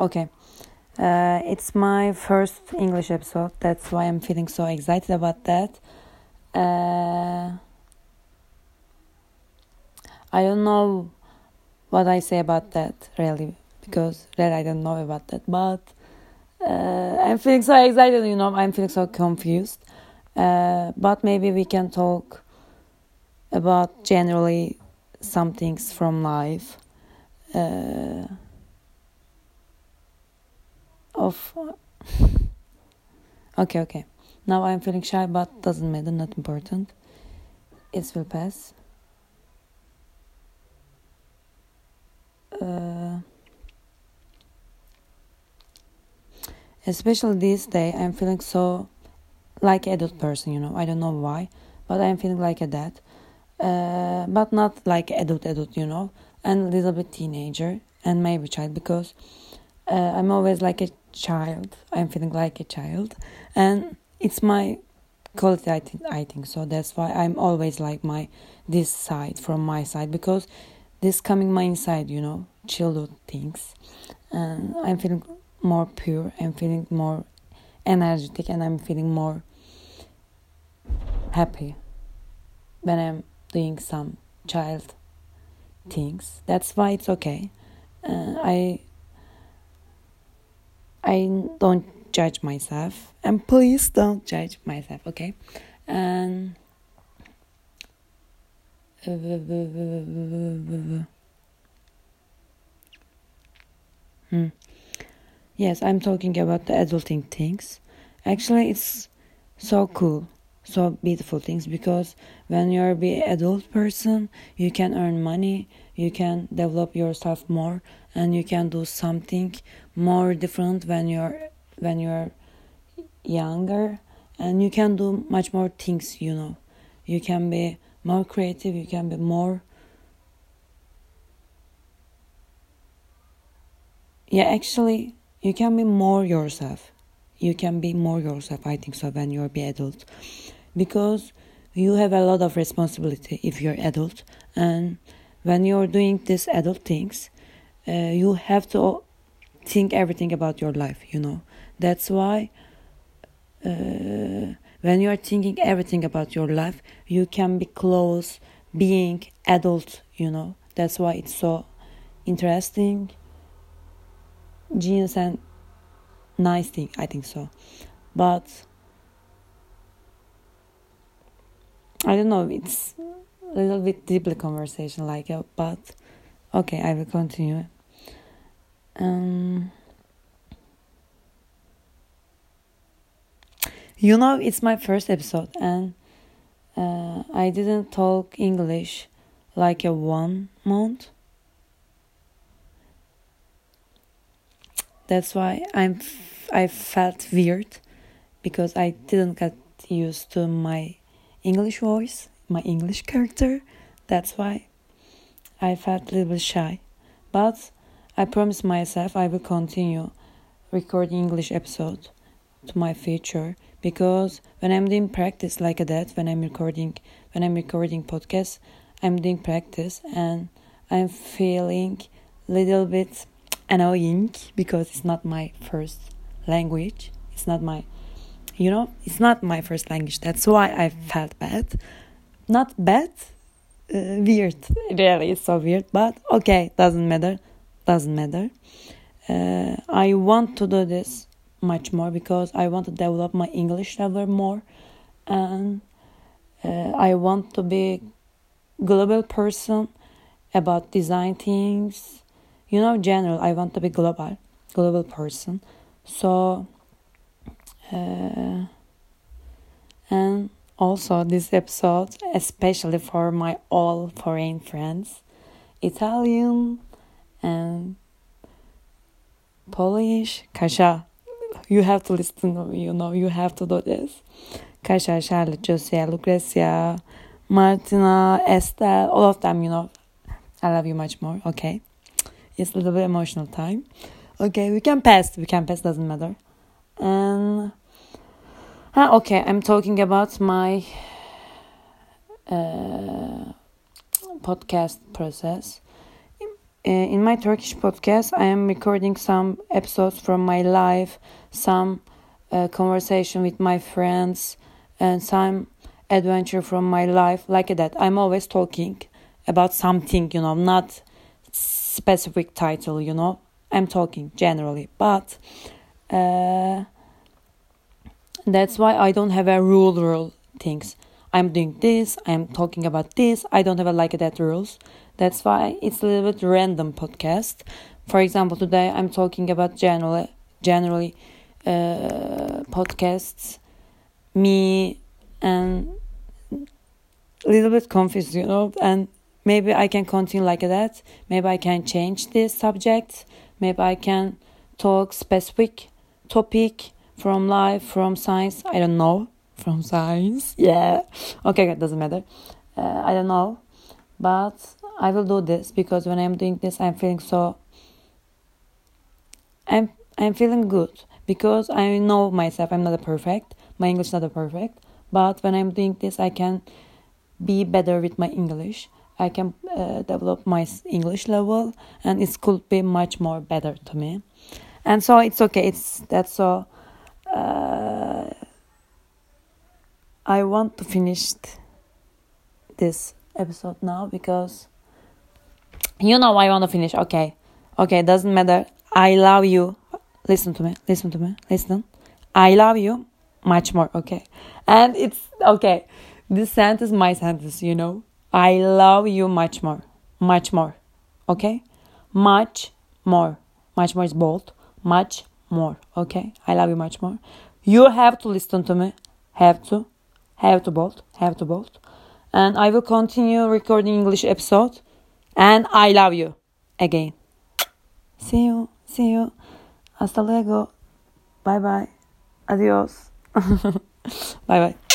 okay. Uh, it's my first English episode. That's why I'm feeling so excited about that. Uh, I don't know what I say about that really because really I don't know about that. But uh, I'm feeling so excited. You know, I'm feeling so confused. Uh, but maybe we can talk about generally some things from life. Of okay okay. Now i'm feeling shy but doesn't matter not important. It will pass. Uh, especially this day i'm feeling so like adult person you know. I don't know why but i'm feeling like a dad. Uh, but not like adult adult you know. And a little bit teenager and maybe child because uh, i'm always like a child. I'm feeling like a child, and it's my quality. I think, I think so. That's why I'm always like my this side from my side because this coming my inside. You know, childhood things, and I'm feeling more pure. I'm feeling more energetic, and I'm feeling more happy when I'm doing some child things. That's why it's okay. Uh, I I don't judge myself, and please don't judge myself, okay? And hmm. Yes, I'm talking about the adulting things. Actually, it's so cool, so beautiful things because when you're be adult person, you can earn money, you can develop yourself more, and you can do something more different when you're when you're younger. And you can do much more things you know. You can be more creative you can be more yeah actually you can be more yourself. You can be more yourself i think so when you're be adult. Because you have a lot of responsibility if you're adult. And when you're doing these adult things uh, you have to think everything about your life you know. That's why uh, when you are thinking everything about your life you can be close being adult you know. That's why it's so interesting genius and nice thing i think so. But i don't know it's a little bit deeply conversation like uh, but okay i will continue um, you know, it's my first episode, and uh, I didn't talk English like a one month. That's why I'm. I felt weird because I didn't get used to my English voice, my English character. That's why I felt a little bit shy. But I promise myself I will continue recording English episode to my future because when I'm doing practice like that, when I'm recording when I'm recording podcast, I'm doing practice and I'm feeling little bit annoying because it's not my first language. It's not my you know, it's not my first language. That's why I felt bad. Not bad, uh, weird. Really, it's so weird, but okay, doesn't matter doesn't matter. Uh, I want to do this much more because I want to develop my English level more, and uh, I want to be global person about design things. You know, general. I want to be global, global person. So, uh, and also this episode, especially for my all foreign friends, Italian and Polish, Kasia. You have to listen, you know, you have to do this. Kasia, Charlotte, Josia, Lucrecia, Martina, Estelle, all of them, you know. I love you much more, okay? It's a little bit emotional time. Okay, we can pass, we can pass, doesn't matter. And, ah, okay, I'm talking about my uh, podcast process in my Turkish podcast, I am recording some episodes from my life, some uh, conversation with my friends, and some adventure from my life like that. I'm always talking about something, you know, not specific title, you know. I'm talking generally, but uh, that's why I don't have a rule rule things. I'm doing this, I'm talking about this. I don't have a like that rules. That's why it's a little bit random podcast. For example, today I'm talking about generally generally uh, podcasts, me and a little bit confused, you know, and maybe I can continue like that. Maybe I can change this subject. Maybe I can talk specific topic from life, from science. I don't know. From science. Yeah. Okay, it doesn't matter. Uh, I don't know. But I will do this because when I'm doing this, I'm feeling so. I'm I'm feeling good because I know myself. I'm not a perfect. My English is not a perfect. But when I'm doing this, I can be better with my English. I can uh, develop my English level, and it could be much more better to me. And so it's okay. It's that's so uh, I want to finish this episode now because you know I want to finish. Okay, okay, doesn't matter. I love you. Listen to me. Listen to me. Listen. I love you much more. Okay, and it's okay. This sentence, my sentence. You know, I love you much more, much more. Okay, much more. Much more is bold. Much more. Okay, I love you much more. You have to listen to me. Have to, have to bolt, have to bolt. And I will continue recording English episode. And I love you again. See you, see you. Hasta luego. Bye bye. Adios. bye bye.